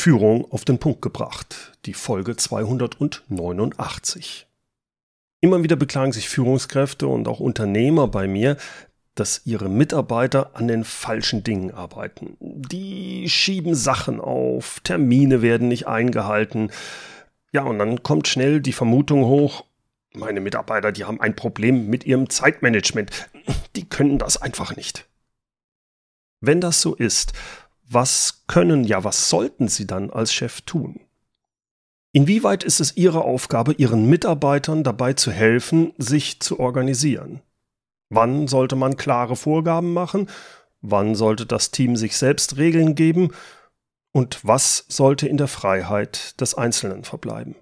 Führung auf den Punkt gebracht, die Folge 289. Immer wieder beklagen sich Führungskräfte und auch Unternehmer bei mir, dass ihre Mitarbeiter an den falschen Dingen arbeiten. Die schieben Sachen auf, Termine werden nicht eingehalten. Ja, und dann kommt schnell die Vermutung hoch, meine Mitarbeiter, die haben ein Problem mit ihrem Zeitmanagement. Die können das einfach nicht. Wenn das so ist, was können, ja, was sollten Sie dann als Chef tun? Inwieweit ist es Ihre Aufgabe, Ihren Mitarbeitern dabei zu helfen, sich zu organisieren? Wann sollte man klare Vorgaben machen? Wann sollte das Team sich selbst Regeln geben? Und was sollte in der Freiheit des Einzelnen verbleiben?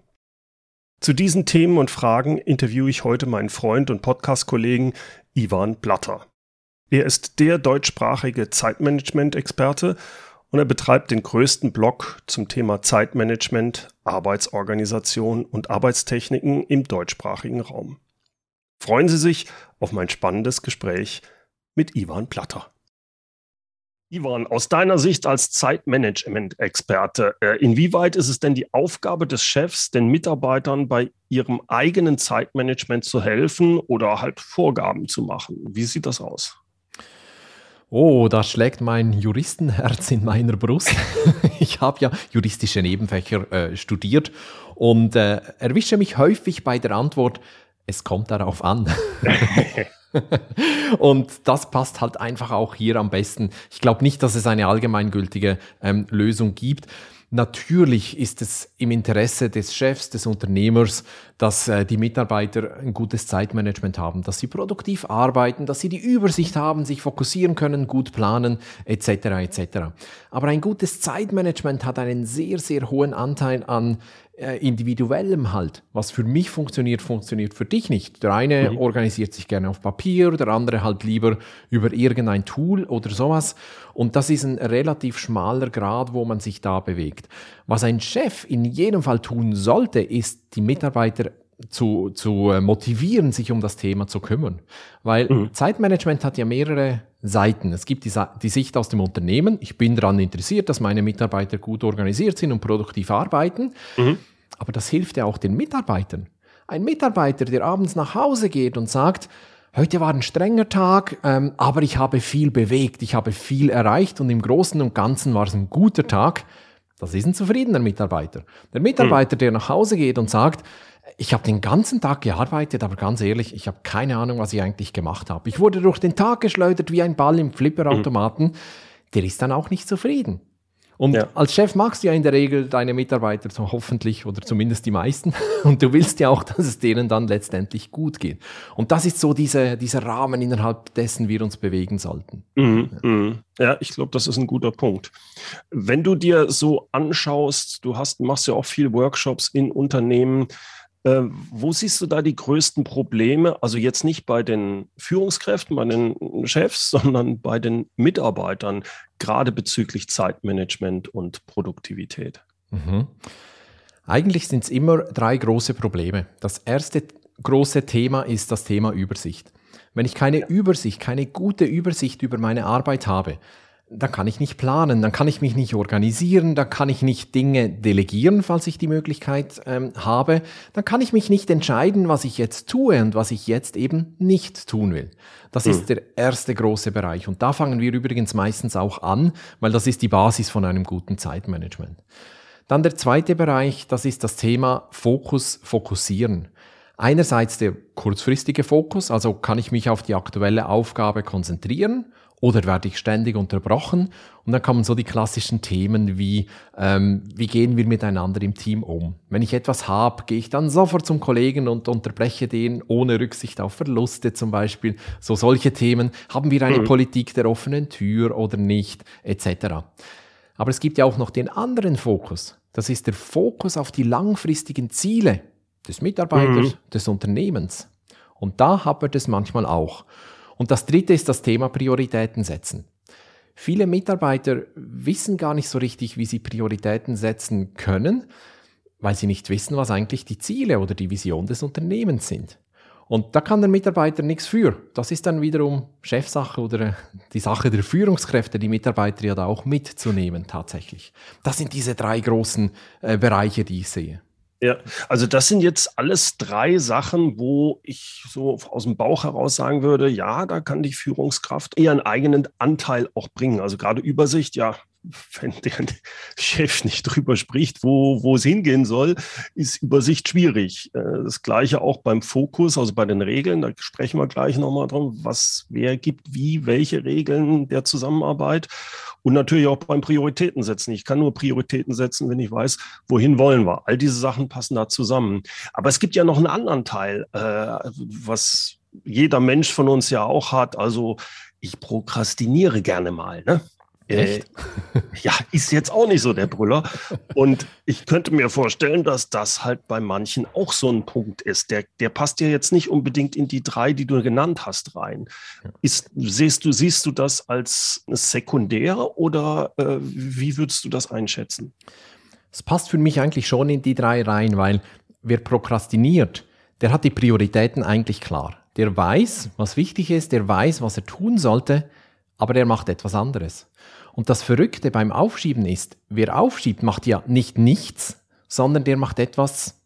Zu diesen Themen und Fragen interviewe ich heute meinen Freund und Podcast-Kollegen Ivan Blatter. Er ist der deutschsprachige Zeitmanagement-Experte und er betreibt den größten Blog zum Thema Zeitmanagement, Arbeitsorganisation und Arbeitstechniken im deutschsprachigen Raum. Freuen Sie sich auf mein spannendes Gespräch mit Ivan Platter. Ivan, aus deiner Sicht als Zeitmanagement-Experte, äh, inwieweit ist es denn die Aufgabe des Chefs, den Mitarbeitern bei ihrem eigenen Zeitmanagement zu helfen oder halt Vorgaben zu machen? Wie sieht das aus? Oh, da schlägt mein Juristenherz in meiner Brust. ich habe ja juristische Nebenfächer äh, studiert und äh, erwische mich häufig bei der Antwort, es kommt darauf an. und das passt halt einfach auch hier am besten. Ich glaube nicht, dass es eine allgemeingültige ähm, Lösung gibt. Natürlich ist es im Interesse des Chefs, des Unternehmers, dass äh, die Mitarbeiter ein gutes Zeitmanagement haben, dass sie produktiv arbeiten, dass sie die Übersicht haben, sich fokussieren können, gut planen, etc. etc. Aber ein gutes Zeitmanagement hat einen sehr, sehr hohen Anteil an individuellem halt. Was für mich funktioniert, funktioniert für dich nicht. Der eine mhm. organisiert sich gerne auf Papier, der andere halt lieber über irgendein Tool oder sowas. Und das ist ein relativ schmaler Grad, wo man sich da bewegt. Was ein Chef in jedem Fall tun sollte, ist die Mitarbeiter zu, zu äh, motivieren, sich um das Thema zu kümmern. Weil mhm. Zeitmanagement hat ja mehrere Seiten. Es gibt die, die, Sicht aus dem Unternehmen. Ich bin daran interessiert, dass meine Mitarbeiter gut organisiert sind und produktiv arbeiten. Mhm. Aber das hilft ja auch den Mitarbeitern. Ein Mitarbeiter, der abends nach Hause geht und sagt, heute war ein strenger Tag, ähm, aber ich habe viel bewegt, ich habe viel erreicht und im Großen und Ganzen war es ein guter Tag. Das ist ein zufriedener Mitarbeiter. Der Mitarbeiter, der nach Hause geht und sagt, ich habe den ganzen Tag gearbeitet, aber ganz ehrlich, ich habe keine Ahnung, was ich eigentlich gemacht habe. Ich wurde durch den Tag geschleudert wie ein Ball im Flipperautomaten. Der ist dann auch nicht zufrieden. Und ja. als Chef magst du ja in der Regel deine Mitarbeiter so hoffentlich oder zumindest die meisten. Und du willst ja auch, dass es denen dann letztendlich gut geht. Und das ist so diese, dieser Rahmen, innerhalb dessen wir uns bewegen sollten. Mhm, ja. Mhm. ja, ich glaube, das ist ein guter Punkt. Wenn du dir so anschaust, du hast, machst ja auch viel Workshops in Unternehmen, äh, wo siehst du da die größten Probleme? Also jetzt nicht bei den Führungskräften, bei den Chefs, sondern bei den Mitarbeitern, gerade bezüglich Zeitmanagement und Produktivität. Mhm. Eigentlich sind es immer drei große Probleme. Das erste große Thema ist das Thema Übersicht. Wenn ich keine Übersicht, keine gute Übersicht über meine Arbeit habe, dann kann ich nicht planen, dann kann ich mich nicht organisieren, dann kann ich nicht Dinge delegieren, falls ich die Möglichkeit ähm, habe, dann kann ich mich nicht entscheiden, was ich jetzt tue und was ich jetzt eben nicht tun will. Das mhm. ist der erste große Bereich und da fangen wir übrigens meistens auch an, weil das ist die Basis von einem guten Zeitmanagement. Dann der zweite Bereich, das ist das Thema Fokus, Fokussieren. Einerseits der kurzfristige Fokus, also kann ich mich auf die aktuelle Aufgabe konzentrieren oder werde ich ständig unterbrochen? Und dann kommen so die klassischen Themen wie, ähm, wie gehen wir miteinander im Team um? Wenn ich etwas habe, gehe ich dann sofort zum Kollegen und unterbreche den ohne Rücksicht auf Verluste zum Beispiel. So solche Themen. Haben wir eine mhm. Politik der offenen Tür oder nicht? Etc. Aber es gibt ja auch noch den anderen Fokus. Das ist der Fokus auf die langfristigen Ziele des Mitarbeiters, mhm. des Unternehmens. Und da hapert es manchmal auch. Und das dritte ist das Thema Prioritäten setzen. Viele Mitarbeiter wissen gar nicht so richtig, wie sie Prioritäten setzen können, weil sie nicht wissen, was eigentlich die Ziele oder die Vision des Unternehmens sind. Und da kann der Mitarbeiter nichts für. Das ist dann wiederum Chefsache oder äh, die Sache der Führungskräfte, die Mitarbeiter ja da auch mitzunehmen tatsächlich. Das sind diese drei großen äh, Bereiche, die ich sehe. Ja, also das sind jetzt alles drei Sachen, wo ich so aus dem Bauch heraus sagen würde, ja, da kann die Führungskraft eher einen eigenen Anteil auch bringen. Also gerade Übersicht, ja, wenn der Chef nicht drüber spricht, wo, wo es hingehen soll, ist Übersicht schwierig. Äh, das gleiche auch beim Fokus, also bei den Regeln, da sprechen wir gleich nochmal drum, was wer gibt wie, welche Regeln der Zusammenarbeit und natürlich auch beim Prioritäten setzen. Ich kann nur Prioritäten setzen, wenn ich weiß, wohin wollen wir. All diese Sachen passen da zusammen. Aber es gibt ja noch einen anderen Teil, äh, was jeder Mensch von uns ja auch hat. Also ich prokrastiniere gerne mal. Ne? Äh, ja, ist jetzt auch nicht so der Brüller. Und ich könnte mir vorstellen, dass das halt bei manchen auch so ein Punkt ist. Der, der passt ja jetzt nicht unbedingt in die drei, die du genannt hast, rein. Ist, siehst, du, siehst du das als sekundär oder äh, wie würdest du das einschätzen? Es passt für mich eigentlich schon in die drei rein, weil wer prokrastiniert, der hat die Prioritäten eigentlich klar. Der weiß, was wichtig ist, der weiß, was er tun sollte, aber der macht etwas anderes. Und das Verrückte beim Aufschieben ist, wer aufschiebt, macht ja nicht nichts, sondern der macht etwas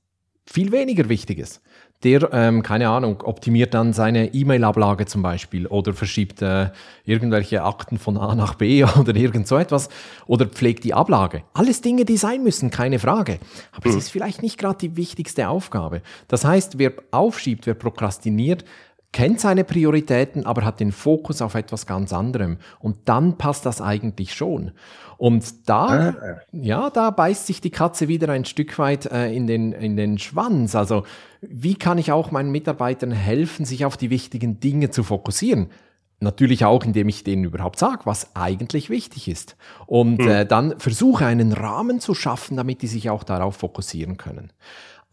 viel weniger Wichtiges. Der, ähm, keine Ahnung, optimiert dann seine E-Mail-Ablage zum Beispiel oder verschiebt äh, irgendwelche Akten von A nach B oder irgend so etwas oder pflegt die Ablage. Alles Dinge, die sein müssen, keine Frage. Aber mhm. es ist vielleicht nicht gerade die wichtigste Aufgabe. Das heißt, wer aufschiebt, wer prokrastiniert, kennt seine Prioritäten, aber hat den Fokus auf etwas ganz anderem. Und dann passt das eigentlich schon. Und da, ah. ja, da beißt sich die Katze wieder ein Stück weit äh, in, den, in den Schwanz. Also, wie kann ich auch meinen Mitarbeitern helfen, sich auf die wichtigen Dinge zu fokussieren? Natürlich auch, indem ich denen überhaupt sage, was eigentlich wichtig ist. Und mhm. äh, dann versuche einen Rahmen zu schaffen, damit die sich auch darauf fokussieren können.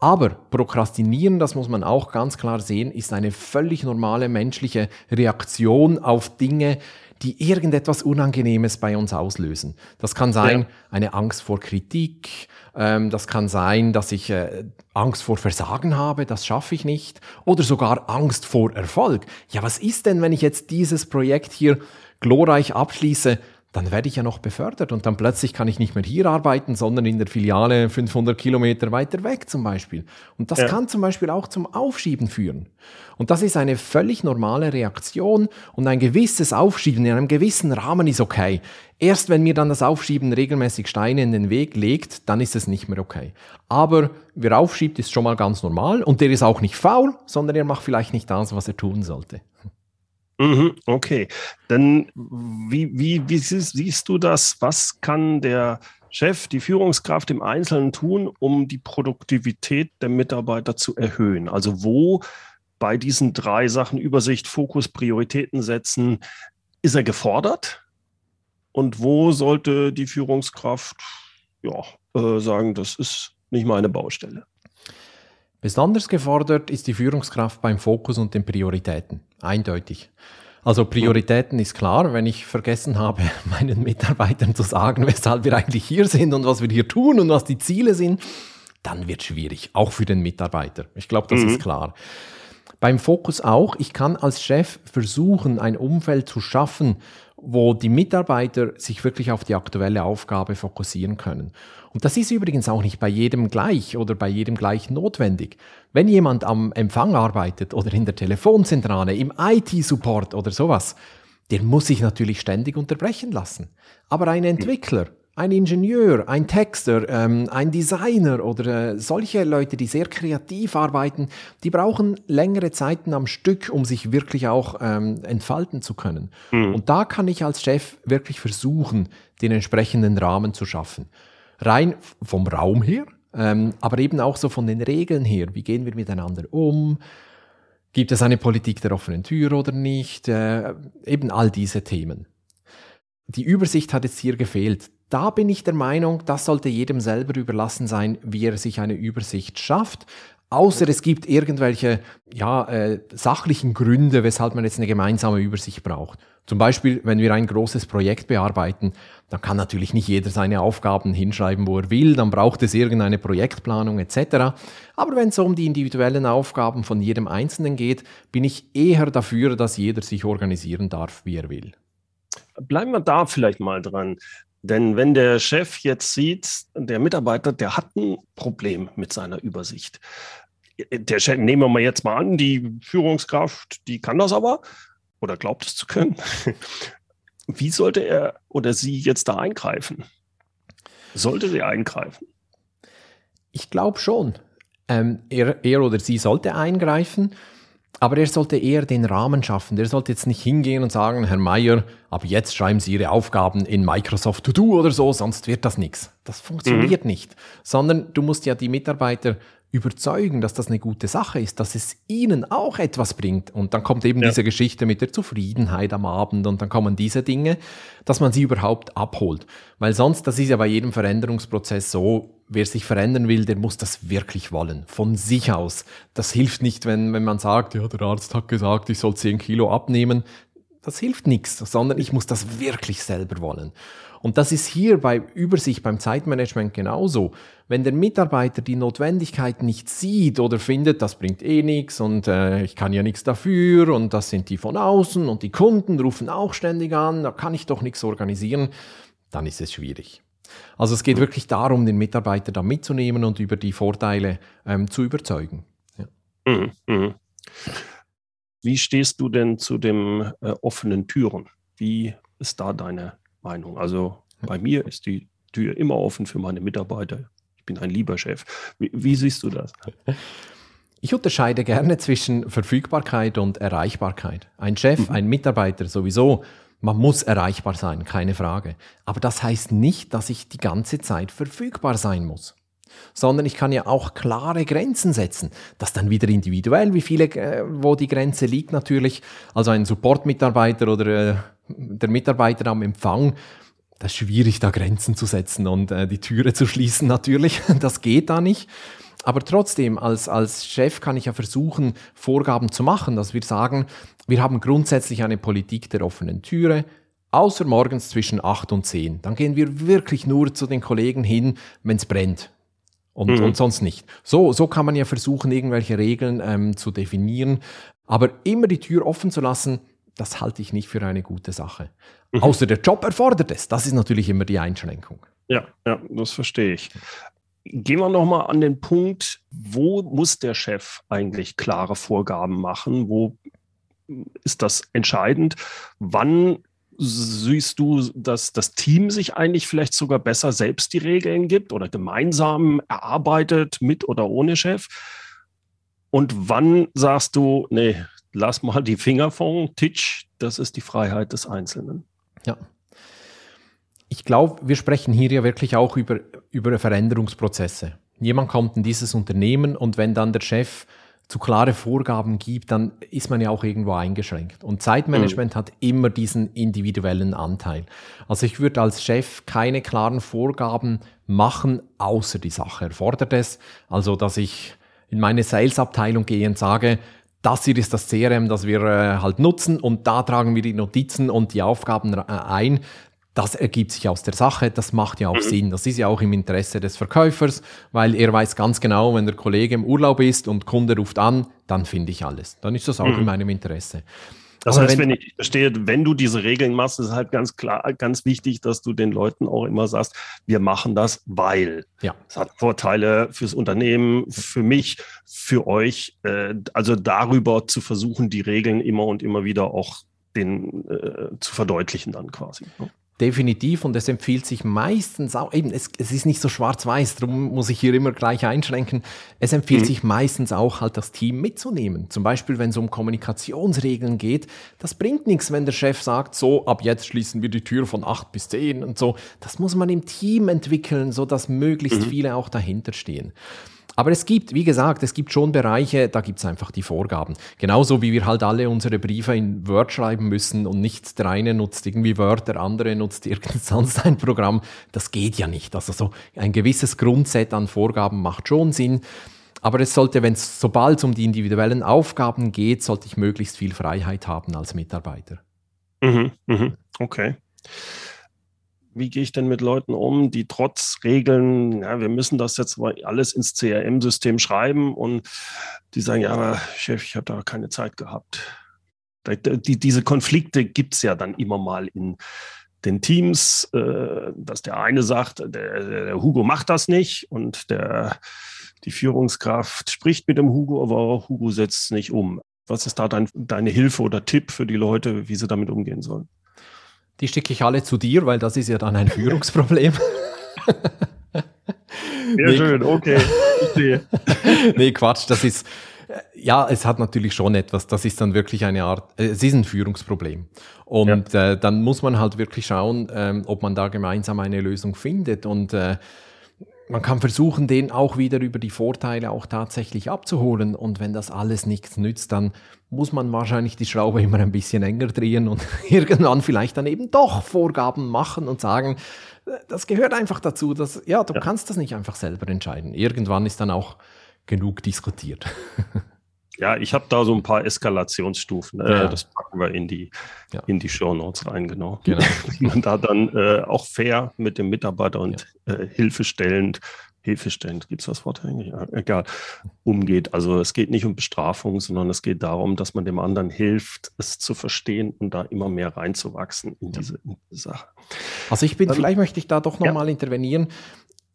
Aber Prokrastinieren, das muss man auch ganz klar sehen, ist eine völlig normale menschliche Reaktion auf Dinge, die irgendetwas Unangenehmes bei uns auslösen. Das kann sein ja. eine Angst vor Kritik, ähm, das kann sein, dass ich äh, Angst vor Versagen habe, das schaffe ich nicht, oder sogar Angst vor Erfolg. Ja, was ist denn, wenn ich jetzt dieses Projekt hier glorreich abschließe? Dann werde ich ja noch befördert und dann plötzlich kann ich nicht mehr hier arbeiten, sondern in der Filiale 500 Kilometer weiter weg zum Beispiel. Und das ja. kann zum Beispiel auch zum Aufschieben führen. Und das ist eine völlig normale Reaktion und ein gewisses Aufschieben in einem gewissen Rahmen ist okay. Erst wenn mir dann das Aufschieben regelmäßig Steine in den Weg legt, dann ist es nicht mehr okay. Aber wer aufschiebt, ist schon mal ganz normal und der ist auch nicht faul, sondern er macht vielleicht nicht das, was er tun sollte. Mhm, okay, dann wie, wie, wie siehst, du das? Was kann der Chef, die Führungskraft im Einzelnen tun, um die Produktivität der Mitarbeiter zu erhöhen? Also wo bei diesen drei Sachen Übersicht, Fokus, Prioritäten setzen, ist er gefordert? Und wo sollte die Führungskraft ja, äh, sagen, das ist nicht meine Baustelle? Besonders gefordert ist die Führungskraft beim Fokus und den Prioritäten. Eindeutig. Also Prioritäten ist klar, wenn ich vergessen habe, meinen Mitarbeitern zu sagen, weshalb wir eigentlich hier sind und was wir hier tun und was die Ziele sind, dann wird es schwierig, auch für den Mitarbeiter. Ich glaube, das mhm. ist klar. Beim Fokus auch, ich kann als Chef versuchen, ein Umfeld zu schaffen, wo die Mitarbeiter sich wirklich auf die aktuelle Aufgabe fokussieren können. Und das ist übrigens auch nicht bei jedem gleich oder bei jedem gleich notwendig. Wenn jemand am Empfang arbeitet oder in der Telefonzentrale, im IT-Support oder sowas, der muss sich natürlich ständig unterbrechen lassen. Aber ein Entwickler, ein Ingenieur, ein Texter, ähm, ein Designer oder äh, solche Leute, die sehr kreativ arbeiten, die brauchen längere Zeiten am Stück, um sich wirklich auch ähm, entfalten zu können. Mhm. Und da kann ich als Chef wirklich versuchen, den entsprechenden Rahmen zu schaffen. Rein vom Raum her, ähm, aber eben auch so von den Regeln her. Wie gehen wir miteinander um? Gibt es eine Politik der offenen Tür oder nicht? Äh, eben all diese Themen. Die Übersicht hat jetzt hier gefehlt da bin ich der Meinung, das sollte jedem selber überlassen sein, wie er sich eine Übersicht schafft. Außer es gibt irgendwelche ja, äh, sachlichen Gründe, weshalb man jetzt eine gemeinsame Übersicht braucht. Zum Beispiel, wenn wir ein großes Projekt bearbeiten, dann kann natürlich nicht jeder seine Aufgaben hinschreiben, wo er will, dann braucht es irgendeine Projektplanung etc. Aber wenn es um die individuellen Aufgaben von jedem Einzelnen geht, bin ich eher dafür, dass jeder sich organisieren darf, wie er will. Bleiben wir da vielleicht mal dran. Denn wenn der Chef jetzt sieht, der Mitarbeiter, der hat ein Problem mit seiner Übersicht. Der Chef, nehmen wir mal jetzt mal an, die Führungskraft, die kann das aber oder glaubt es zu können. Wie sollte er oder sie jetzt da eingreifen? Sollte sie eingreifen? Ich glaube schon. Ähm, er, er oder sie sollte eingreifen. Aber er sollte eher den Rahmen schaffen. Der sollte jetzt nicht hingehen und sagen, Herr Meier, ab jetzt schreiben Sie Ihre Aufgaben in Microsoft To Do oder so, sonst wird das nichts. Das funktioniert mhm. nicht. Sondern du musst ja die Mitarbeiter überzeugen, dass das eine gute Sache ist, dass es ihnen auch etwas bringt. Und dann kommt eben ja. diese Geschichte mit der Zufriedenheit am Abend und dann kommen diese Dinge, dass man sie überhaupt abholt. Weil sonst, das ist ja bei jedem Veränderungsprozess so, wer sich verändern will, der muss das wirklich wollen, von sich aus. Das hilft nicht, wenn, wenn man sagt, ja, der Arzt hat gesagt, ich soll 10 Kilo abnehmen. Das hilft nichts, sondern ich muss das wirklich selber wollen. Und das ist hier bei Übersicht, beim Zeitmanagement genauso. Wenn der Mitarbeiter die Notwendigkeit nicht sieht oder findet, das bringt eh nichts und äh, ich kann ja nichts dafür und das sind die von außen und die Kunden rufen auch ständig an, da kann ich doch nichts organisieren, dann ist es schwierig. Also es geht wirklich darum, den Mitarbeiter da mitzunehmen und über die Vorteile ähm, zu überzeugen. Ja. Mhm, mh. Wie stehst du denn zu den äh, offenen Türen? Wie ist da deine Meinung. Also bei mir ist die Tür immer offen für meine Mitarbeiter. Ich bin ein lieber Chef. Wie, wie siehst du das? Ich unterscheide gerne zwischen Verfügbarkeit und Erreichbarkeit. Ein Chef, mhm. ein Mitarbeiter sowieso, man muss erreichbar sein, keine Frage. Aber das heißt nicht, dass ich die ganze Zeit verfügbar sein muss. Sondern ich kann ja auch klare Grenzen setzen. Das dann wieder individuell, wie viele, äh, wo die Grenze liegt natürlich. Also ein Support-Mitarbeiter oder äh, der Mitarbeiter am Empfang, das ist schwierig, da Grenzen zu setzen und äh, die Türe zu schließen natürlich. Das geht da nicht. Aber trotzdem, als, als Chef kann ich ja versuchen, Vorgaben zu machen, dass wir sagen, wir haben grundsätzlich eine Politik der offenen Türe, außer morgens zwischen 8 und 10. Dann gehen wir wirklich nur zu den Kollegen hin, wenn es brennt. Und, mhm. und sonst nicht. So, so kann man ja versuchen, irgendwelche Regeln ähm, zu definieren. Aber immer die Tür offen zu lassen, das halte ich nicht für eine gute Sache. Mhm. Außer der Job erfordert es. Das ist natürlich immer die Einschränkung. Ja, ja, das verstehe ich. Gehen wir nochmal an den Punkt, wo muss der Chef eigentlich klare Vorgaben machen? Wo ist das entscheidend? Wann siehst du, dass das Team sich eigentlich vielleicht sogar besser selbst die Regeln gibt oder gemeinsam erarbeitet mit oder ohne Chef? Und wann sagst du, nee, lass mal die Finger vom Tisch, das ist die Freiheit des Einzelnen. Ja. Ich glaube, wir sprechen hier ja wirklich auch über, über Veränderungsprozesse. Jemand kommt in dieses Unternehmen und wenn dann der Chef zu klare Vorgaben gibt, dann ist man ja auch irgendwo eingeschränkt. Und Zeitmanagement mhm. hat immer diesen individuellen Anteil. Also ich würde als Chef keine klaren Vorgaben machen, außer die Sache erfordert es. Also dass ich in meine Sales-Abteilung gehe und sage, das hier ist das CRM, das wir äh, halt nutzen und da tragen wir die Notizen und die Aufgaben äh, ein. Das ergibt sich aus der Sache, das macht ja auch mhm. Sinn. Das ist ja auch im Interesse des Verkäufers, weil er weiß ganz genau, wenn der Kollege im Urlaub ist und Kunde ruft an, dann finde ich alles. Dann ist das auch mhm. in meinem Interesse. Das heißt, wenn, wenn, ich verstehe, wenn du diese Regeln machst, ist halt ganz klar, ganz wichtig, dass du den Leuten auch immer sagst, wir machen das, weil ja. es hat Vorteile fürs Unternehmen, für mich, für euch. Äh, also darüber zu versuchen, die Regeln immer und immer wieder auch den äh, zu verdeutlichen dann quasi. Ne? Definitiv und es empfiehlt sich meistens auch, eben, es, es ist nicht so schwarz-weiß, darum muss ich hier immer gleich einschränken. Es empfiehlt mhm. sich meistens auch halt das Team mitzunehmen. Zum Beispiel, wenn es um Kommunikationsregeln geht, das bringt nichts, wenn der Chef sagt, so, ab jetzt schließen wir die Tür von acht bis zehn und so. Das muss man im Team entwickeln, so dass möglichst mhm. viele auch dahinter stehen. Aber es gibt, wie gesagt, es gibt schon Bereiche, da gibt es einfach die Vorgaben. Genauso wie wir halt alle unsere Briefe in Word schreiben müssen und nicht der eine nutzt irgendwie Word, der andere nutzt irgend sonst ein Programm. Das geht ja nicht. Also so ein gewisses Grundset an Vorgaben macht schon Sinn. Aber es sollte, wenn es sobald es um die individuellen Aufgaben geht, sollte ich möglichst viel Freiheit haben als Mitarbeiter. Mhm, mhm, okay. Wie gehe ich denn mit Leuten um, die trotz Regeln, ja, wir müssen das jetzt alles ins CRM-System schreiben und die sagen, ja, aber Chef, ich habe da keine Zeit gehabt. Die, diese Konflikte gibt es ja dann immer mal in den Teams, äh, dass der eine sagt, der, der, Hugo macht das nicht und der, die Führungskraft spricht mit dem Hugo, aber Hugo setzt es nicht um. Was ist da dein, deine Hilfe oder Tipp für die Leute, wie sie damit umgehen sollen? Die schicke ich alle zu dir, weil das ist ja dann ein Führungsproblem. Sehr nee, schön, okay. Ich sehe. nee, Quatsch, das ist, ja, es hat natürlich schon etwas. Das ist dann wirklich eine Art, äh, es ist ein Führungsproblem. Und ja. äh, dann muss man halt wirklich schauen, ähm, ob man da gemeinsam eine Lösung findet. Und äh, man kann versuchen, den auch wieder über die Vorteile auch tatsächlich abzuholen. Und wenn das alles nichts nützt, dann muss man wahrscheinlich die Schraube immer ein bisschen enger drehen und irgendwann vielleicht dann eben doch Vorgaben machen und sagen, äh, das gehört einfach dazu, dass, ja, du ja. kannst das nicht einfach selber entscheiden. Irgendwann ist dann auch genug diskutiert. Ja, ich habe da so ein paar Eskalationsstufen. Äh, ja. Das packen wir in die, ja. in die Show Notes rein, genau. genau. Wie man da dann äh, auch fair mit dem Mitarbeiter und ja. äh, hilfestellend, hilfestellend, gibt es das Wort eigentlich? Ja, egal, umgeht. Also es geht nicht um Bestrafung, sondern es geht darum, dass man dem anderen hilft, es zu verstehen und da immer mehr reinzuwachsen in, diese, in diese Sache. Also ich bin, Dann, vielleicht möchte ich da doch nochmal intervenieren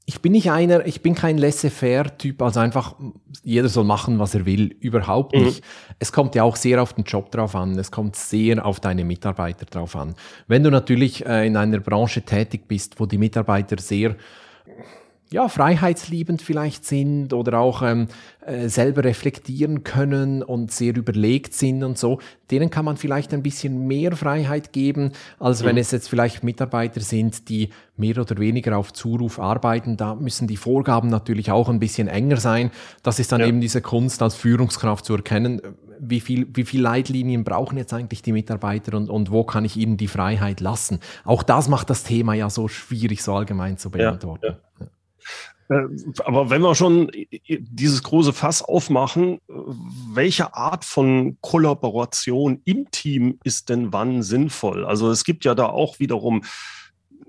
ich bin nicht einer, ich bin kein laissez-faire-Typ, also einfach jeder soll machen, was er will, überhaupt mhm. nicht. Es kommt ja auch sehr auf den Job drauf an, es kommt sehr auf deine Mitarbeiter drauf an. Wenn du natürlich äh, in einer Branche tätig bist, wo die Mitarbeiter sehr ja, freiheitsliebend vielleicht sind oder auch ähm, äh, selber reflektieren können und sehr überlegt sind und so, denen kann man vielleicht ein bisschen mehr Freiheit geben, als mhm. wenn es jetzt vielleicht Mitarbeiter sind, die mehr oder weniger auf Zuruf arbeiten. Da müssen die Vorgaben natürlich auch ein bisschen enger sein. Das ist dann ja. eben diese Kunst als Führungskraft zu erkennen, wie viel, wie viel Leitlinien brauchen jetzt eigentlich die Mitarbeiter und, und wo kann ich ihnen die Freiheit lassen. Auch das macht das Thema ja so schwierig, so allgemein zu beantworten. Ja, ja. Äh, aber wenn wir schon dieses große Fass aufmachen, welche Art von Kollaboration im Team ist denn wann sinnvoll? Also es gibt ja da auch wiederum,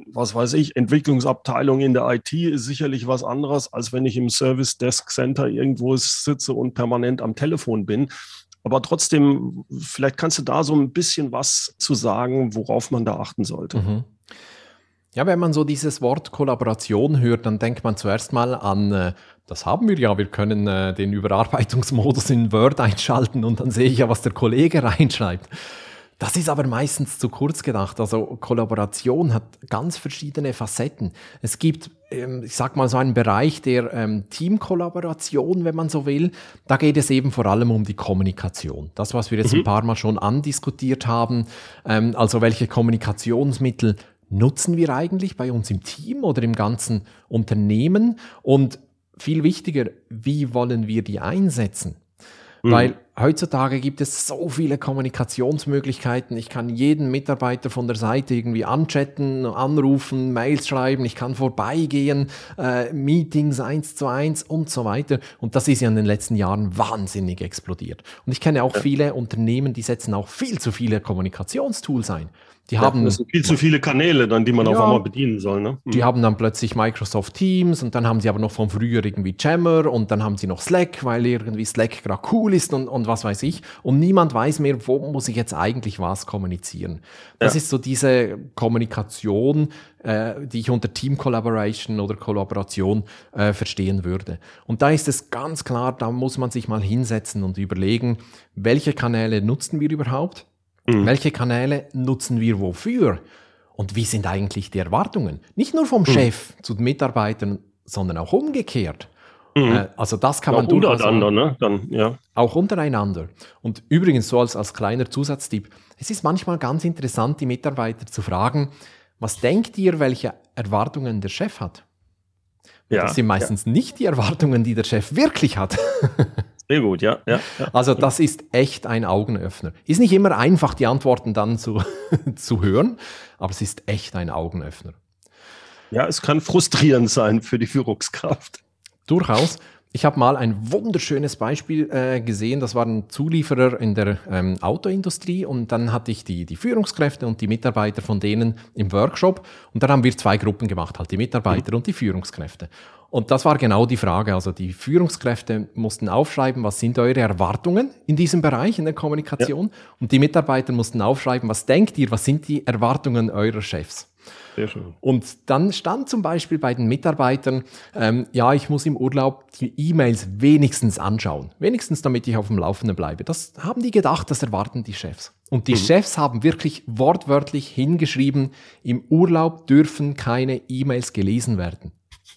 was weiß ich, Entwicklungsabteilung in der IT ist sicherlich was anderes, als wenn ich im Service Desk Center irgendwo sitze und permanent am Telefon bin. Aber trotzdem, vielleicht kannst du da so ein bisschen was zu sagen, worauf man da achten sollte. Mhm. Ja, wenn man so dieses Wort Kollaboration hört, dann denkt man zuerst mal an, äh, das haben wir ja, wir können äh, den Überarbeitungsmodus in Word einschalten und dann sehe ich ja, was der Kollege reinschreibt. Das ist aber meistens zu kurz gedacht. Also Kollaboration hat ganz verschiedene Facetten. Es gibt, ähm, ich sag mal so einen Bereich der ähm, Teamkollaboration, wenn man so will. Da geht es eben vor allem um die Kommunikation. Das, was wir jetzt mhm. ein paar Mal schon andiskutiert haben. Ähm, also welche Kommunikationsmittel nutzen wir eigentlich bei uns im Team oder im ganzen Unternehmen? Und viel wichtiger, wie wollen wir die einsetzen? Mhm. Weil heutzutage gibt es so viele Kommunikationsmöglichkeiten. Ich kann jeden Mitarbeiter von der Seite irgendwie anchatten, anrufen, Mails schreiben, ich kann vorbeigehen, äh, Meetings eins zu eins und so weiter. Und das ist ja in den letzten Jahren wahnsinnig explodiert. Und ich kenne auch viele Unternehmen, die setzen auch viel zu viele Kommunikationstools ein. Die haben das sind viel zu viele Kanäle, dann, die man ja, auf einmal bedienen soll. Ne? Mhm. Die haben dann plötzlich Microsoft Teams und dann haben sie aber noch von früher irgendwie Jammer und dann haben sie noch Slack, weil irgendwie Slack gerade cool ist und, und was weiß ich. Und niemand weiß mehr, wo muss ich jetzt eigentlich was kommunizieren. Das ja. ist so diese Kommunikation, äh, die ich unter Team Collaboration oder Kollaboration äh, verstehen würde. Und da ist es ganz klar, da muss man sich mal hinsetzen und überlegen, welche Kanäle nutzen wir überhaupt? Mhm. Welche Kanäle nutzen wir wofür? Und wie sind eigentlich die Erwartungen? Nicht nur vom mhm. Chef zu den Mitarbeitern, sondern auch umgekehrt. Mhm. Äh, also das kann auch man untereinander, ne? Dann, ja. Auch untereinander. Und übrigens so als, als kleiner Zusatztipp, es ist manchmal ganz interessant, die Mitarbeiter zu fragen, was denkt ihr, welche Erwartungen der Chef hat? Ja, das sind meistens ja. nicht die Erwartungen, die der Chef wirklich hat. Sehr gut, ja, ja, ja. Also das ist echt ein Augenöffner. Ist nicht immer einfach, die Antworten dann zu, zu hören, aber es ist echt ein Augenöffner. Ja, es kann frustrierend sein für die Führungskraft. Durchaus. Ich habe mal ein wunderschönes Beispiel äh, gesehen. Das war ein Zulieferer in der ähm, Autoindustrie und dann hatte ich die, die Führungskräfte und die Mitarbeiter von denen im Workshop und dann haben wir zwei Gruppen gemacht, halt die Mitarbeiter mhm. und die Führungskräfte. Und das war genau die Frage. Also die Führungskräfte mussten aufschreiben, was sind eure Erwartungen in diesem Bereich, in der Kommunikation. Ja. Und die Mitarbeiter mussten aufschreiben, was denkt ihr, was sind die Erwartungen eurer Chefs. Sehr schön. Und dann stand zum Beispiel bei den Mitarbeitern, ähm, ja, ich muss im Urlaub die E-Mails wenigstens anschauen. Wenigstens, damit ich auf dem Laufenden bleibe. Das haben die gedacht, das erwarten die Chefs. Und die mhm. Chefs haben wirklich wortwörtlich hingeschrieben, im Urlaub dürfen keine E-Mails gelesen werden.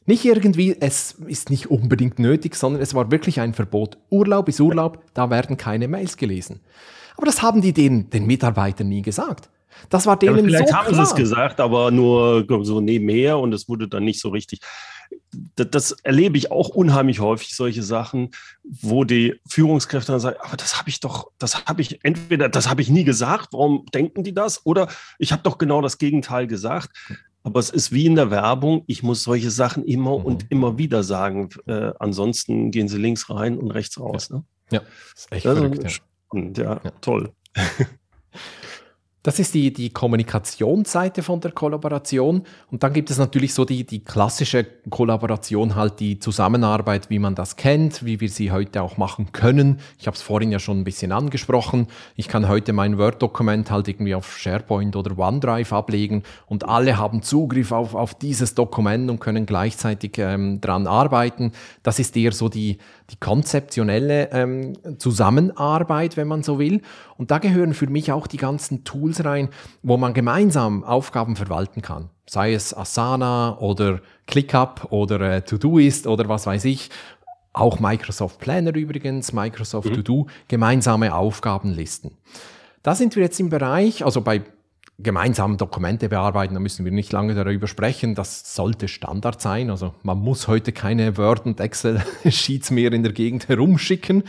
Nicht irgendwie, es ist nicht unbedingt nötig, sondern es war wirklich ein Verbot. Urlaub ist Urlaub, da werden keine Mails gelesen. Aber das haben die den, den Mitarbeitern nie gesagt. Das war denen ja, vielleicht so haben sie es gesagt, aber nur so nebenher und es wurde dann nicht so richtig. Das, das, erlebe ich auch unheimlich häufig, solche Sachen, wo die Führungskräfte dann sagen, aber das habe ich doch, das habe ich entweder, das habe ich nie gesagt, warum denken die das? Oder ich habe doch genau das Gegenteil gesagt. Aber es ist wie in der Werbung, ich muss solche Sachen immer mhm. und immer wieder sagen. Äh, ansonsten gehen sie links rein und rechts raus. Ja, ne? ja ist echt das verrückt, ja. ja, ja, toll. Das ist die, die Kommunikationsseite von der Kollaboration. Und dann gibt es natürlich so die, die klassische Kollaboration, halt die Zusammenarbeit, wie man das kennt, wie wir sie heute auch machen können. Ich habe es vorhin ja schon ein bisschen angesprochen. Ich kann heute mein Word-Dokument halt irgendwie auf SharePoint oder OneDrive ablegen und alle haben Zugriff auf, auf dieses Dokument und können gleichzeitig ähm, dran arbeiten. Das ist eher so die, die konzeptionelle ähm, Zusammenarbeit, wenn man so will. Und da gehören für mich auch die ganzen Tools rein, wo man gemeinsam Aufgaben verwalten kann. Sei es Asana oder ClickUp oder äh, Todoist oder was weiß ich. Auch Microsoft Planner übrigens, Microsoft mhm. To Do, gemeinsame Aufgabenlisten. Da sind wir jetzt im Bereich, also bei gemeinsam Dokumente bearbeiten, da müssen wir nicht lange darüber sprechen. Das sollte Standard sein. Also man muss heute keine Word- und Excel-Sheets mehr in der Gegend herumschicken.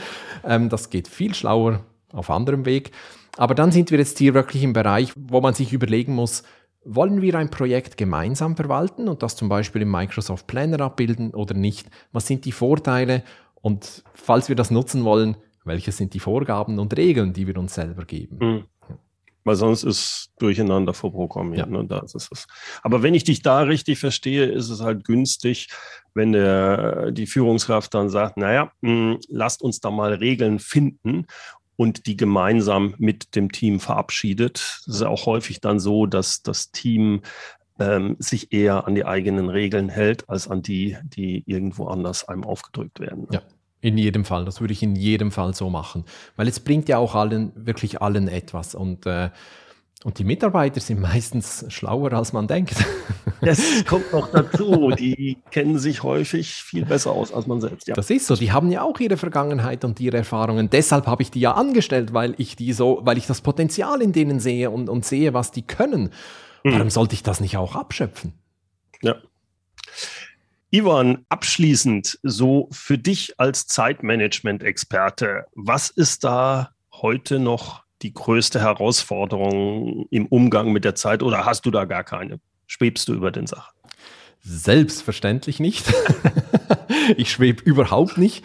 Ähm, das geht viel schlauer auf anderem Weg. Aber dann sind wir jetzt hier wirklich im Bereich, wo man sich überlegen muss, wollen wir ein Projekt gemeinsam verwalten und das zum Beispiel im Microsoft Planner abbilden oder nicht? Was sind die Vorteile? Und falls wir das nutzen wollen, welche sind die Vorgaben und Regeln, die wir uns selber geben? Mhm. Weil sonst ist durcheinander vorprogrammiert. Ja. Ne? Das ist es. Aber wenn ich dich da richtig verstehe, ist es halt günstig, wenn der, die Führungskraft dann sagt, naja, mh, hm, lasst uns da mal Regeln finden und die gemeinsam mit dem Team verabschiedet. Es ist auch häufig dann so, dass das Team ähm, sich eher an die eigenen Regeln hält, als an die, die irgendwo anders einem aufgedrückt werden. Ja. In jedem Fall, das würde ich in jedem Fall so machen. Weil es bringt ja auch allen, wirklich allen etwas. Und, äh, und die Mitarbeiter sind meistens schlauer, als man denkt. Das kommt noch dazu. Die kennen sich häufig viel besser aus als man selbst. Ja. Das ist so. Die haben ja auch ihre Vergangenheit und ihre Erfahrungen. Deshalb habe ich die ja angestellt, weil ich die so, weil ich das Potenzial in denen sehe und, und sehe, was die können. Mhm. Warum sollte ich das nicht auch abschöpfen? Ja. Ivan, abschließend so für dich als Zeitmanagement-Experte, was ist da heute noch die größte Herausforderung im Umgang mit der Zeit oder hast du da gar keine? Schwebst du über den Sachen? Selbstverständlich nicht. ich schwebe überhaupt nicht.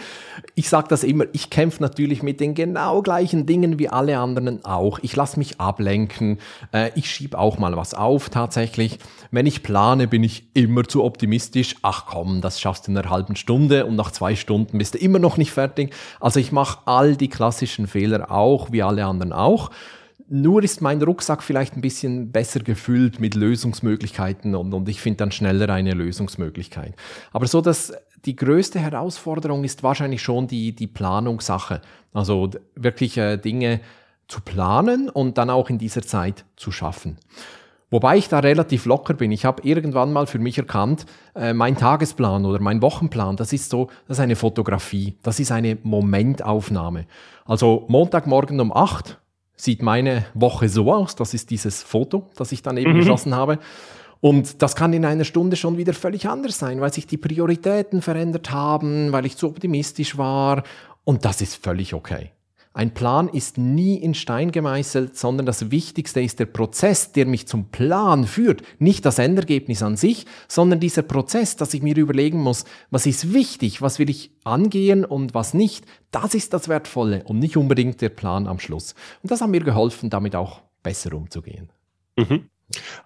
Ich sage das immer, ich kämpfe natürlich mit den genau gleichen Dingen wie alle anderen auch. Ich lasse mich ablenken. Äh, ich schiebe auch mal was auf tatsächlich. Wenn ich plane, bin ich immer zu optimistisch. Ach komm, das schaffst du in einer halben Stunde und nach zwei Stunden bist du immer noch nicht fertig. Also ich mache all die klassischen Fehler auch, wie alle anderen auch. Nur ist mein Rucksack vielleicht ein bisschen besser gefüllt mit Lösungsmöglichkeiten und, und ich finde dann schneller eine Lösungsmöglichkeit. Aber so, dass die größte Herausforderung ist wahrscheinlich schon die, die Planungssache. Also wirklich äh, Dinge zu planen und dann auch in dieser Zeit zu schaffen. Wobei ich da relativ locker bin. Ich habe irgendwann mal für mich erkannt, äh, mein Tagesplan oder mein Wochenplan, das ist so, das ist eine Fotografie, das ist eine Momentaufnahme. Also Montagmorgen um 8 sieht meine Woche so aus. Das ist dieses Foto, das ich dann eben mhm. geschossen habe. Und das kann in einer Stunde schon wieder völlig anders sein, weil sich die Prioritäten verändert haben, weil ich zu optimistisch war. Und das ist völlig okay. Ein Plan ist nie in Stein gemeißelt, sondern das Wichtigste ist der Prozess, der mich zum Plan führt. Nicht das Endergebnis an sich, sondern dieser Prozess, dass ich mir überlegen muss, was ist wichtig, was will ich angehen und was nicht. Das ist das Wertvolle und nicht unbedingt der Plan am Schluss. Und das hat mir geholfen, damit auch besser umzugehen. Mhm.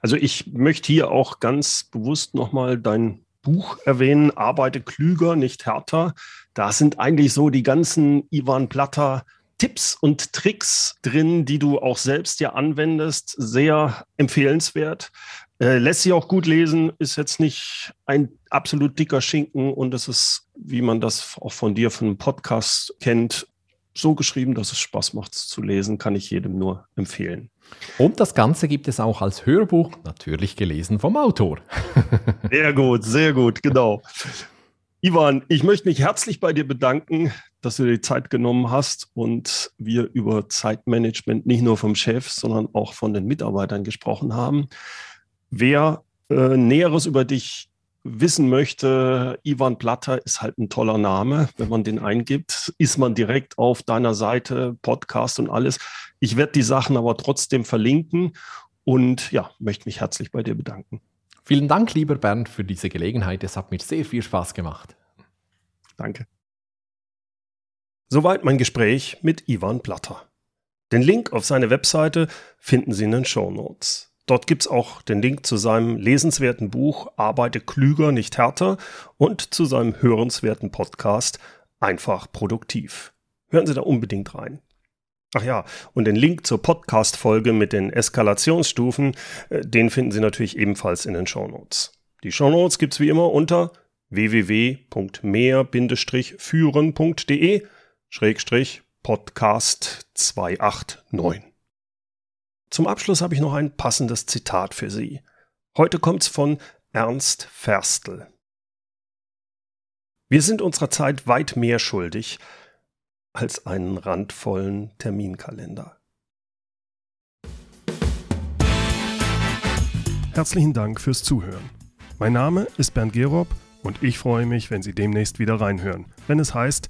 Also ich möchte hier auch ganz bewusst nochmal dein Buch erwähnen, Arbeite klüger, nicht härter. Da sind eigentlich so die ganzen Ivan Platter Tipps und Tricks drin, die du auch selbst ja anwendest. Sehr empfehlenswert. Äh, lässt sich auch gut lesen, ist jetzt nicht ein absolut dicker Schinken und es ist, wie man das auch von dir von einem Podcast kennt, so geschrieben, dass es Spaß macht zu lesen, kann ich jedem nur empfehlen. Und das Ganze gibt es auch als Hörbuch, natürlich gelesen vom Autor. sehr gut, sehr gut, genau. Ivan, ich möchte mich herzlich bei dir bedanken, dass du dir die Zeit genommen hast und wir über Zeitmanagement nicht nur vom Chef, sondern auch von den Mitarbeitern gesprochen haben. Wer äh, Näheres über dich wissen möchte, Ivan Platter ist halt ein toller Name. Wenn man den eingibt, ist man direkt auf deiner Seite, Podcast und alles. Ich werde die Sachen aber trotzdem verlinken und ja, möchte mich herzlich bei dir bedanken. Vielen Dank, lieber Bernd, für diese Gelegenheit. Es hat mir sehr viel Spaß gemacht. Danke. Soweit mein Gespräch mit Ivan Platter. Den Link auf seine Webseite finden Sie in den Show Notes. Dort gibt es auch den Link zu seinem lesenswerten Buch Arbeite klüger, nicht härter und zu seinem hörenswerten Podcast Einfach produktiv. Hören Sie da unbedingt rein. Ach ja, und den Link zur Podcast-Folge mit den Eskalationsstufen, äh, den finden Sie natürlich ebenfalls in den Shownotes. Die Shownotes gibt es wie immer unter www.mehr-führen.de Schrägstrich Podcast 289. Zum Abschluss habe ich noch ein passendes Zitat für Sie. Heute kommt's von Ernst Ferstel. Wir sind unserer Zeit weit mehr schuldig als einen randvollen Terminkalender. Herzlichen Dank fürs Zuhören. Mein Name ist Bernd Gerob und ich freue mich, wenn Sie demnächst wieder reinhören, wenn es heißt